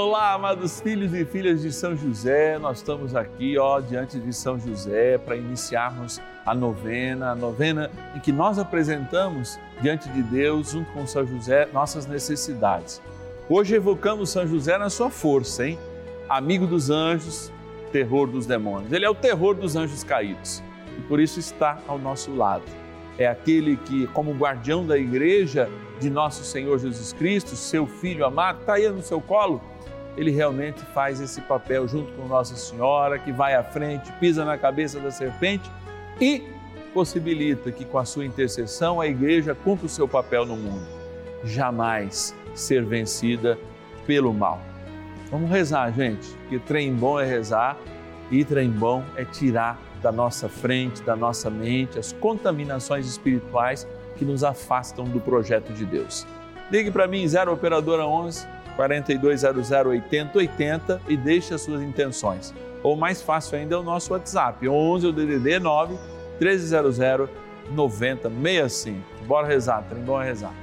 Olá, amados filhos e filhas de São José, nós estamos aqui, ó, diante de São José para iniciarmos a novena, a novena em que nós apresentamos diante de Deus, junto com São José, nossas necessidades. Hoje evocamos São José na sua força, hein? Amigo dos anjos, terror dos demônios. Ele é o terror dos anjos caídos e por isso está ao nosso lado. É aquele que, como guardião da igreja de nosso Senhor Jesus Cristo, seu filho amado, está aí no seu colo. Ele realmente faz esse papel junto com Nossa Senhora, que vai à frente, pisa na cabeça da serpente e possibilita que, com a sua intercessão, a igreja cumpra o seu papel no mundo. Jamais ser vencida pelo mal. Vamos rezar, gente, que trem bom é rezar e trem bom é tirar da nossa frente, da nossa mente, as contaminações espirituais que nos afastam do projeto de Deus. Ligue para mim, 0 Operadora 11 4200 8080 e deixe as suas intenções. Ou mais fácil ainda é o nosso WhatsApp, 11 o DDD 9 1300 9065. Bora rezar, trem bom é rezar.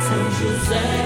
São José,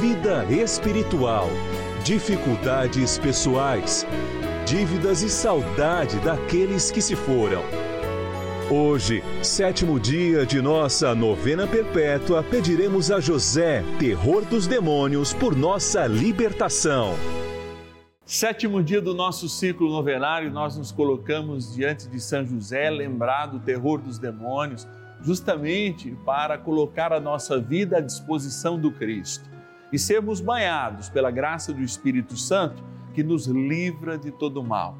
vida espiritual, dificuldades pessoais, dívidas e saudade daqueles que se foram. Hoje, sétimo dia de nossa novena perpétua, pediremos a José, terror dos demônios, por nossa libertação. Sétimo dia do nosso ciclo novenário, nós nos colocamos diante de São José, lembrado o terror dos demônios, justamente para colocar a nossa vida à disposição do Cristo e sermos banhados pela graça do Espírito Santo que nos livra de todo mal.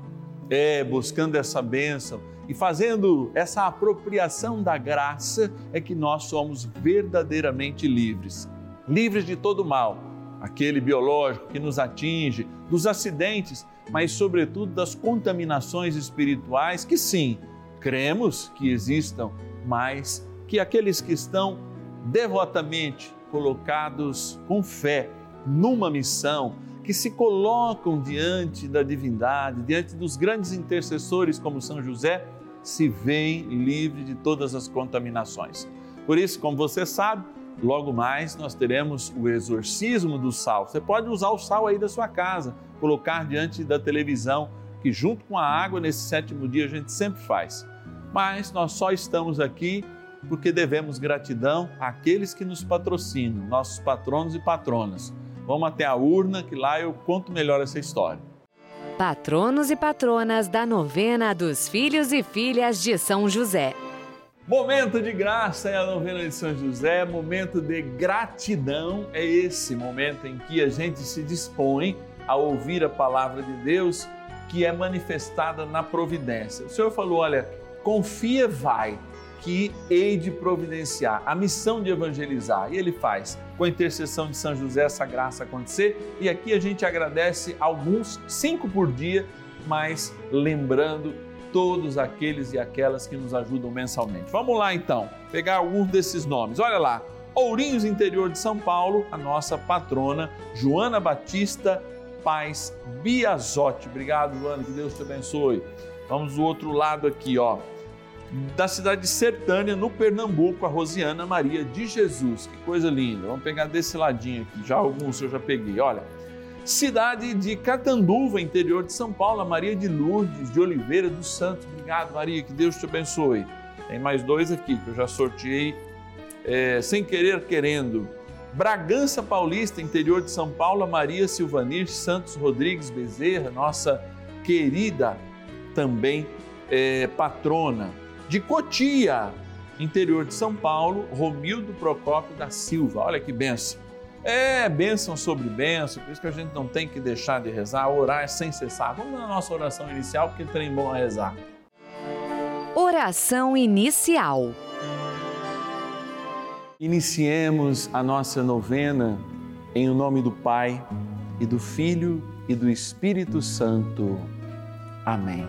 É, buscando essa bênção e fazendo essa apropriação da graça, é que nós somos verdadeiramente livres livres de todo mal, aquele biológico que nos atinge, dos acidentes, mas, sobretudo, das contaminações espirituais, que sim, cremos que existam, mas que aqueles que estão devotamente colocados com fé numa missão, que se colocam diante da divindade, diante dos grandes intercessores como São José, se veem livres de todas as contaminações. Por isso, como você sabe, logo mais nós teremos o exorcismo do sal. Você pode usar o sal aí da sua casa, colocar diante da televisão, que junto com a água nesse sétimo dia a gente sempre faz. Mas nós só estamos aqui porque devemos gratidão àqueles que nos patrocinam, nossos patronos e patronas. Vamos até a urna que lá eu conto melhor essa história. Patronos e patronas da novena dos filhos e filhas de São José. Momento de graça é a novena de São José, momento de gratidão é esse momento em que a gente se dispõe a ouvir a palavra de Deus que é manifestada na providência. O Senhor falou: olha, confia, vai que hei de providenciar, a missão de evangelizar. E ele faz, com a intercessão de São José, essa graça acontecer. E aqui a gente agradece alguns, cinco por dia, mas lembrando todos aqueles e aquelas que nos ajudam mensalmente. Vamos lá então, pegar algum desses nomes. Olha lá, Ourinhos Interior de São Paulo, a nossa patrona Joana Batista Paz Biazotti. Obrigado, Joana, que Deus te abençoe. Vamos do outro lado aqui, ó. Da cidade de Sertânia, no Pernambuco, a Rosiana Maria de Jesus. Que coisa linda. Vamos pegar desse ladinho aqui. Já alguns eu já peguei. Olha, cidade de Catanduva, interior de São Paulo, a Maria de Lourdes de Oliveira dos Santos. Obrigado, Maria. Que Deus te abençoe. Tem mais dois aqui que eu já sorteei é, sem querer querendo. Bragança Paulista, interior de São Paulo, a Maria Silvanir Santos Rodrigues Bezerra, nossa querida também é, patrona de Cotia, interior de São Paulo, Romildo Procópio da Silva. Olha que benção. É bênção sobre bênção, por isso que a gente não tem que deixar de rezar, orar sem cessar. Vamos na nossa oração inicial, porque tem bom a rezar. Oração inicial. Iniciemos a nossa novena em o nome do Pai e do Filho e do Espírito Santo. Amém.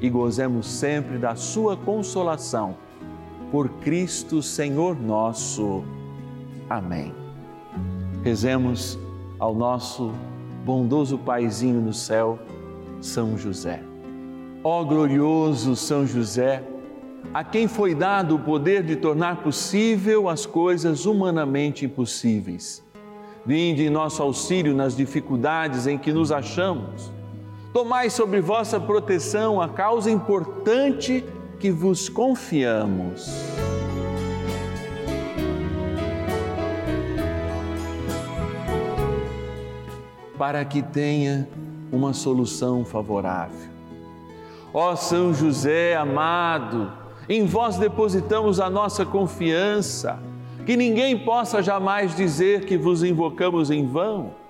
e gozemos sempre da Sua consolação. Por Cristo Senhor nosso. Amém. Rezemos ao nosso bondoso Paizinho no céu, São José. Ó glorioso São José, a quem foi dado o poder de tornar possível as coisas humanamente impossíveis. Vinde em nosso auxílio nas dificuldades em que nos achamos Tomai sobre vossa proteção a causa importante que vos confiamos. Para que tenha uma solução favorável. Ó São José amado, em vós depositamos a nossa confiança, que ninguém possa jamais dizer que vos invocamos em vão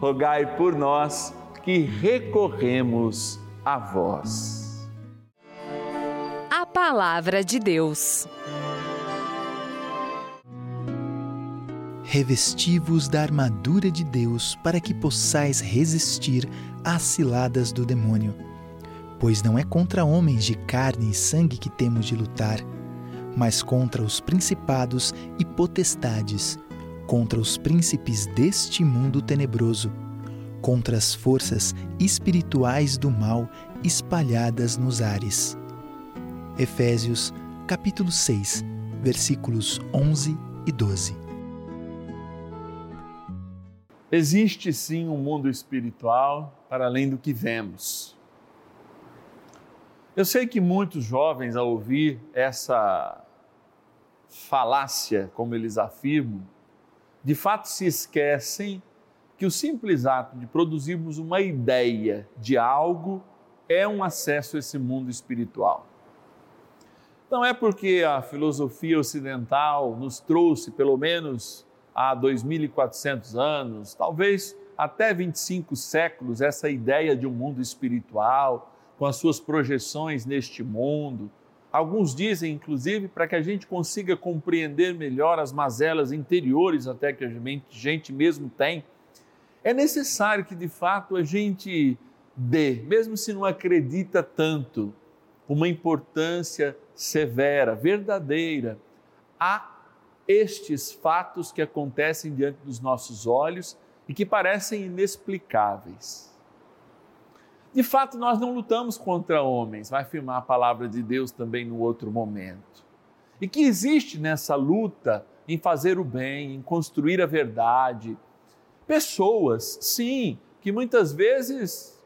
rogai por nós que recorremos a vós. A Palavra de Deus. Revesti-vos da armadura de Deus para que possais resistir às ciladas do demônio. Pois não é contra homens de carne e sangue que temos de lutar, mas contra os principados e potestades contra os príncipes deste mundo tenebroso, contra as forças espirituais do mal espalhadas nos ares. Efésios, capítulo 6, versículos 11 e 12. Existe sim um mundo espiritual para além do que vemos. Eu sei que muitos jovens, ao ouvir essa falácia, como eles afirmam, de fato se esquecem que o simples ato de produzirmos uma ideia de algo é um acesso a esse mundo espiritual. Não é porque a filosofia ocidental nos trouxe, pelo menos há 2.400 anos, talvez até 25 séculos, essa ideia de um mundo espiritual, com as suas projeções neste mundo, Alguns dizem, inclusive, para que a gente consiga compreender melhor as mazelas interiores até que a gente mesmo tem, é necessário que de fato a gente dê, mesmo se não acredita tanto, uma importância severa, verdadeira a estes fatos que acontecem diante dos nossos olhos e que parecem inexplicáveis. De fato, nós não lutamos contra homens, vai afirmar a palavra de Deus também no outro momento. E que existe nessa luta em fazer o bem, em construir a verdade, pessoas, sim, que muitas vezes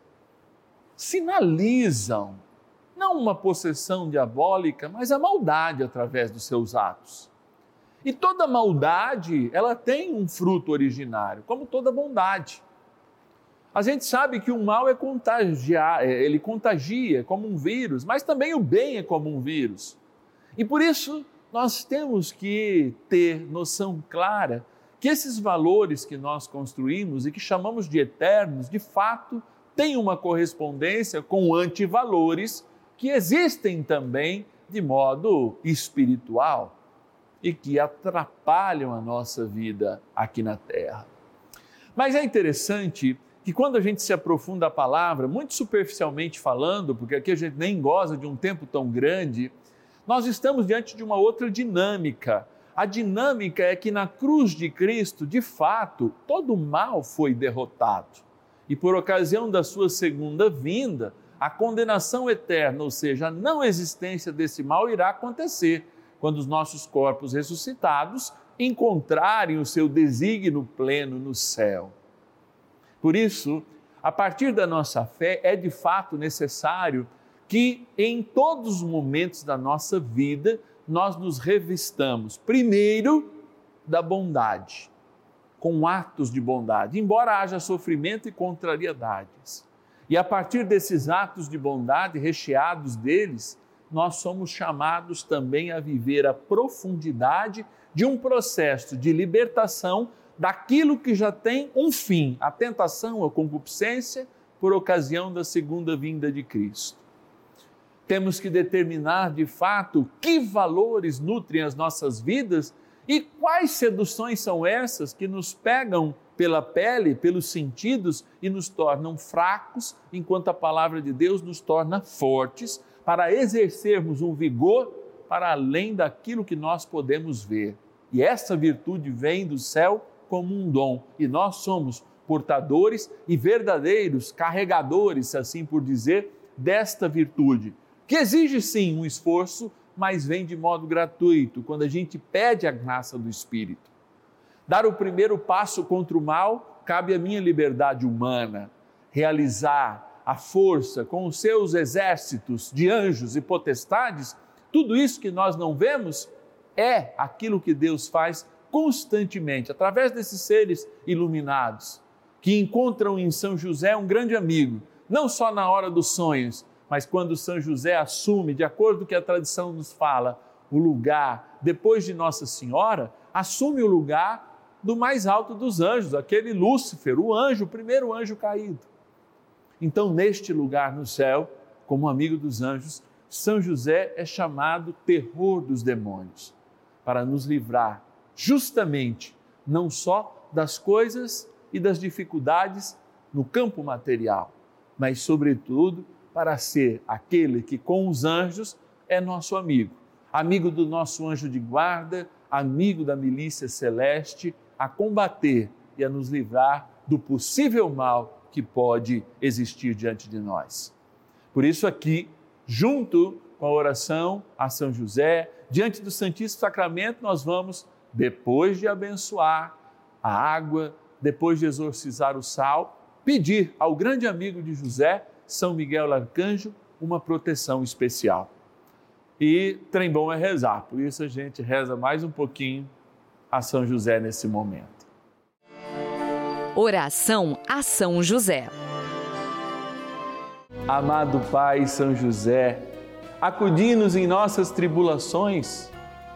sinalizam, não uma possessão diabólica, mas a maldade através dos seus atos. E toda maldade, ela tem um fruto originário, como toda bondade. A gente sabe que o mal é contagiar, é, ele contagia como um vírus, mas também o bem é como um vírus. E por isso nós temos que ter noção clara que esses valores que nós construímos e que chamamos de eternos, de fato, têm uma correspondência com antivalores que existem também de modo espiritual e que atrapalham a nossa vida aqui na Terra. Mas é interessante que quando a gente se aprofunda a palavra, muito superficialmente falando, porque aqui a gente nem goza de um tempo tão grande, nós estamos diante de uma outra dinâmica. A dinâmica é que na cruz de Cristo, de fato, todo o mal foi derrotado. E por ocasião da sua segunda vinda, a condenação eterna, ou seja, a não existência desse mal, irá acontecer quando os nossos corpos ressuscitados encontrarem o seu desígnio pleno no céu. Por isso, a partir da nossa fé, é de fato necessário que em todos os momentos da nossa vida nós nos revistamos, primeiro, da bondade, com atos de bondade, embora haja sofrimento e contrariedades. E a partir desses atos de bondade, recheados deles, nós somos chamados também a viver a profundidade de um processo de libertação daquilo que já tem um fim, a tentação, a concupiscência, por ocasião da segunda vinda de Cristo. Temos que determinar de fato que valores nutrem as nossas vidas e quais seduções são essas que nos pegam pela pele, pelos sentidos e nos tornam fracos, enquanto a palavra de Deus nos torna fortes para exercermos um vigor para além daquilo que nós podemos ver. E essa virtude vem do céu como um dom, e nós somos portadores e verdadeiros carregadores, assim por dizer, desta virtude, que exige sim um esforço, mas vem de modo gratuito, quando a gente pede a graça do Espírito. Dar o primeiro passo contra o mal cabe à minha liberdade humana. Realizar a força com os seus exércitos de anjos e potestades, tudo isso que nós não vemos é aquilo que Deus faz constantemente, através desses seres iluminados, que encontram em São José um grande amigo, não só na hora dos sonhos, mas quando São José assume, de acordo com o que a tradição nos fala, o lugar, depois de Nossa Senhora, assume o lugar do mais alto dos anjos, aquele Lúcifer, o anjo, o primeiro anjo caído. Então, neste lugar no céu, como amigo dos anjos, São José é chamado terror dos demônios, para nos livrar justamente não só das coisas e das dificuldades no campo material, mas, sobretudo, para ser aquele que, com os anjos, é nosso amigo, amigo do nosso anjo de guarda, amigo da milícia celeste, a combater e a nos livrar do possível mal que pode existir diante de nós. Por isso, aqui, junto com a oração a São José, diante do Santíssimo Sacramento, nós vamos depois de abençoar a água, depois de exorcizar o sal, pedir ao grande amigo de José, São Miguel Arcanjo, uma proteção especial. E trem bom é rezar, por isso a gente reza mais um pouquinho a São José nesse momento. Oração a São José. Amado Pai São José, acudi-nos em nossas tribulações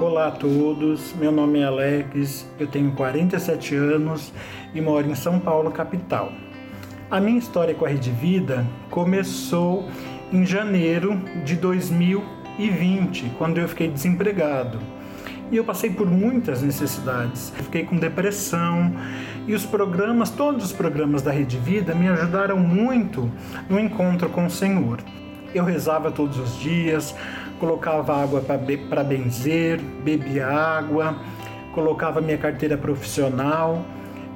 Olá a todos, meu nome é Alex, eu tenho 47 anos e moro em São Paulo, capital. A minha história com a Rede Vida começou em janeiro de 2020, quando eu fiquei desempregado. E eu passei por muitas necessidades. Fiquei com depressão e os programas, todos os programas da Rede Vida me ajudaram muito no encontro com o Senhor. Eu rezava todos os dias, colocava água para benzer, bebia água, colocava minha carteira profissional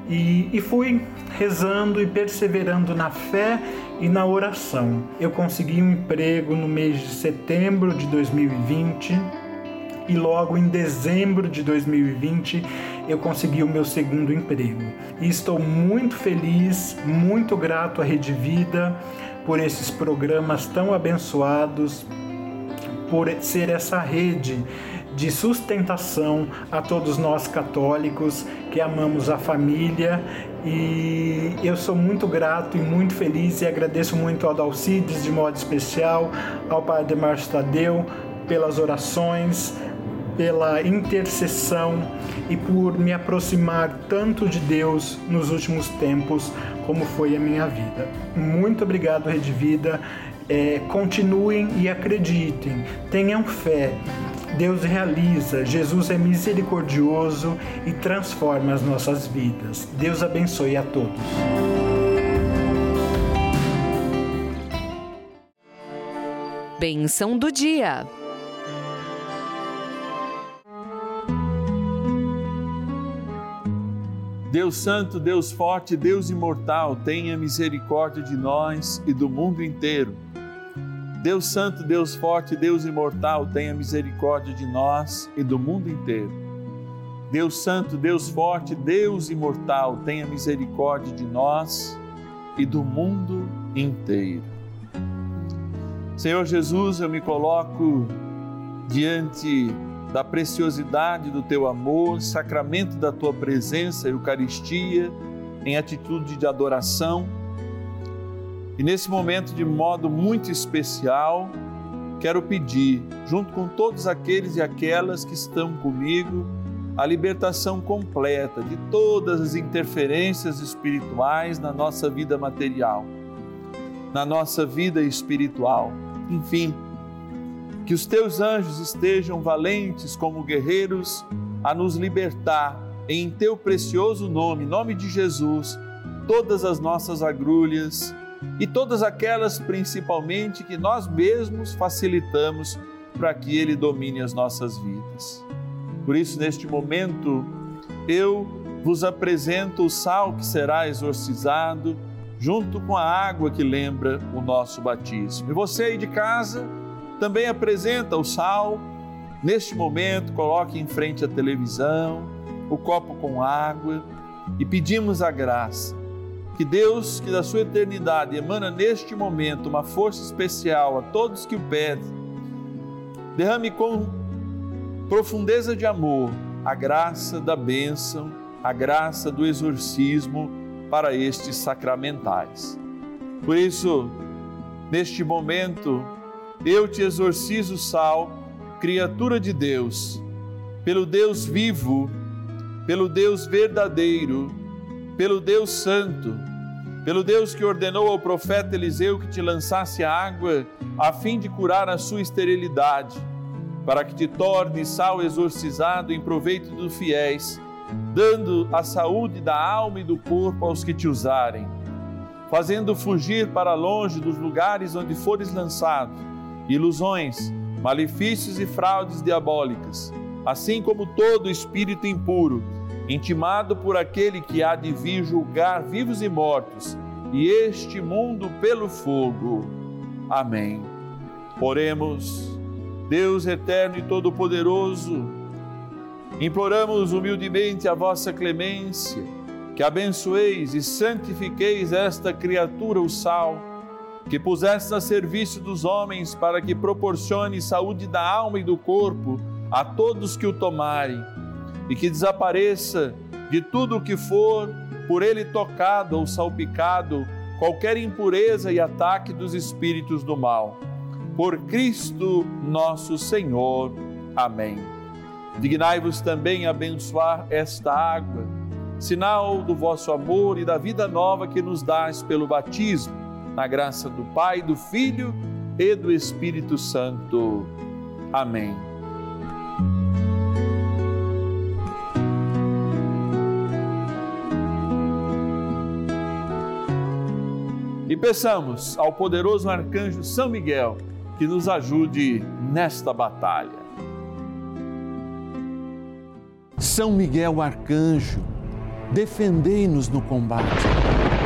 e, e fui rezando e perseverando na fé e na oração. Eu consegui um emprego no mês de setembro de 2020 e logo em dezembro de 2020 eu consegui o meu segundo emprego. E estou muito feliz, muito grato à Rede Vida por esses programas tão abençoados, por ser essa rede de sustentação a todos nós católicos que amamos a família. E eu sou muito grato e muito feliz e agradeço muito ao Dalcides de modo especial, ao Padre Márcio Tadeu pelas orações, pela intercessão e por me aproximar tanto de Deus nos últimos tempos como foi a minha vida. Muito obrigado, Rede Vida. É, continuem e acreditem, tenham fé. Deus realiza, Jesus é misericordioso e transforma as nossas vidas. Deus abençoe a todos. Benção do dia. Deus Santo, Deus Forte, Deus Imortal, tenha misericórdia de nós e do mundo inteiro. Deus Santo, Deus Forte, Deus Imortal, tenha misericórdia de nós e do mundo inteiro. Deus Santo, Deus Forte, Deus Imortal, tenha misericórdia de nós e do mundo inteiro. Senhor Jesus, eu me coloco diante da preciosidade do teu amor, sacramento da tua presença, Eucaristia, em atitude de adoração. E nesse momento, de modo muito especial, quero pedir, junto com todos aqueles e aquelas que estão comigo, a libertação completa de todas as interferências espirituais na nossa vida material, na nossa vida espiritual. Enfim, que os teus anjos estejam valentes como guerreiros a nos libertar em teu precioso nome, nome de Jesus, todas as nossas agrulhas e todas aquelas principalmente que nós mesmos facilitamos para que ele domine as nossas vidas. Por isso, neste momento, eu vos apresento o sal que será exorcizado junto com a água que lembra o nosso batismo. E você aí de casa, também apresenta o sal. Neste momento, coloque em frente a televisão, o copo com água e pedimos a graça que Deus, que da sua eternidade emana neste momento uma força especial a todos que o pedem, derrame com profundeza de amor a graça da bênção, a graça do exorcismo para estes sacramentais. Por isso, neste momento, eu te exorcizo, Sal, criatura de Deus, pelo Deus vivo, pelo Deus verdadeiro, pelo Deus santo, pelo Deus que ordenou ao profeta Eliseu que te lançasse a água a fim de curar a sua esterilidade, para que te torne sal exorcizado em proveito dos fiéis, dando a saúde da alma e do corpo aos que te usarem, fazendo fugir para longe dos lugares onde fores lançado ilusões, malefícios e fraudes diabólicas, assim como todo espírito impuro, intimado por aquele que há de vir julgar vivos e mortos, e este mundo pelo fogo. Amém. Oremos, Deus eterno e todo-poderoso, imploramos humildemente a vossa clemência, que abençoeis e santifiqueis esta criatura, o sal que puseste a serviço dos homens para que proporcione saúde da alma e do corpo a todos que o tomarem, e que desapareça de tudo o que for por ele tocado ou salpicado qualquer impureza e ataque dos espíritos do mal. Por Cristo nosso Senhor. Amém. Dignai-vos também abençoar esta água, sinal do vosso amor e da vida nova que nos dás pelo batismo na graça do Pai, do Filho e do Espírito Santo. Amém. E peçamos ao poderoso arcanjo São Miguel que nos ajude nesta batalha. São Miguel arcanjo, defendei-nos no combate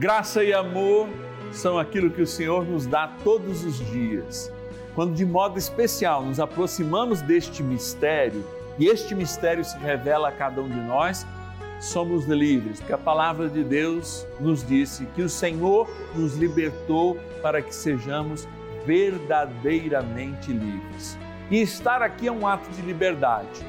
Graça e amor são aquilo que o Senhor nos dá todos os dias. Quando de modo especial nos aproximamos deste mistério, e este mistério se revela a cada um de nós, somos livres, porque a palavra de Deus nos disse que o Senhor nos libertou para que sejamos verdadeiramente livres. E estar aqui é um ato de liberdade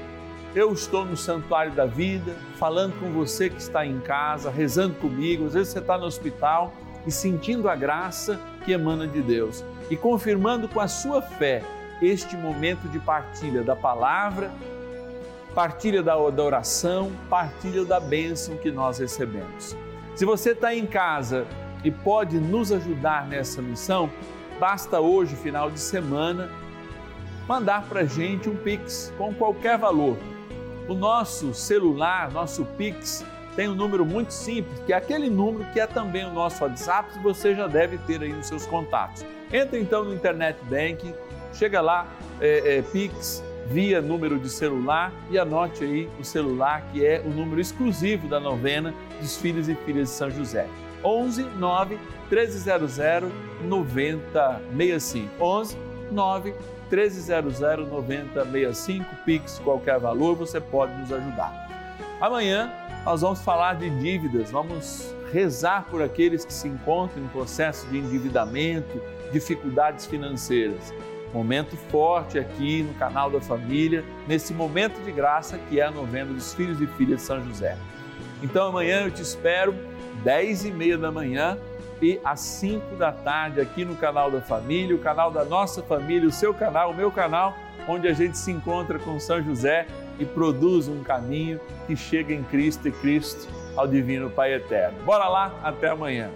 eu estou no santuário da vida, falando com você que está em casa, rezando comigo. Às vezes você está no hospital e sentindo a graça que emana de Deus e confirmando com a sua fé este momento de partilha da palavra, partilha da oração, partilha da bênção que nós recebemos. Se você está em casa e pode nos ajudar nessa missão, basta hoje, final de semana, mandar para gente um Pix com qualquer valor o nosso celular, nosso Pix, tem um número muito simples, que é aquele número que é também o nosso WhatsApp, que você já deve ter aí nos seus contatos. Entra então no Internet Banking, chega lá, é, é, Pix, via número de celular e anote aí o celular que é o número exclusivo da novena dos filhos e filhas de São José. 11 9 1300 9065. 11 9 1300 9065, Pix, qualquer valor, você pode nos ajudar. Amanhã nós vamos falar de dívidas, vamos rezar por aqueles que se encontram em processo de endividamento, dificuldades financeiras. Momento forte aqui no canal da família, nesse momento de graça que é a novena dos filhos e filhas de São José. Então amanhã eu te espero, 10 e meia da manhã e às 5 da tarde aqui no canal da família, o canal da nossa família, o seu canal, o meu canal, onde a gente se encontra com São José e produz um caminho que chega em Cristo e Cristo ao Divino Pai Eterno. Bora lá, até amanhã.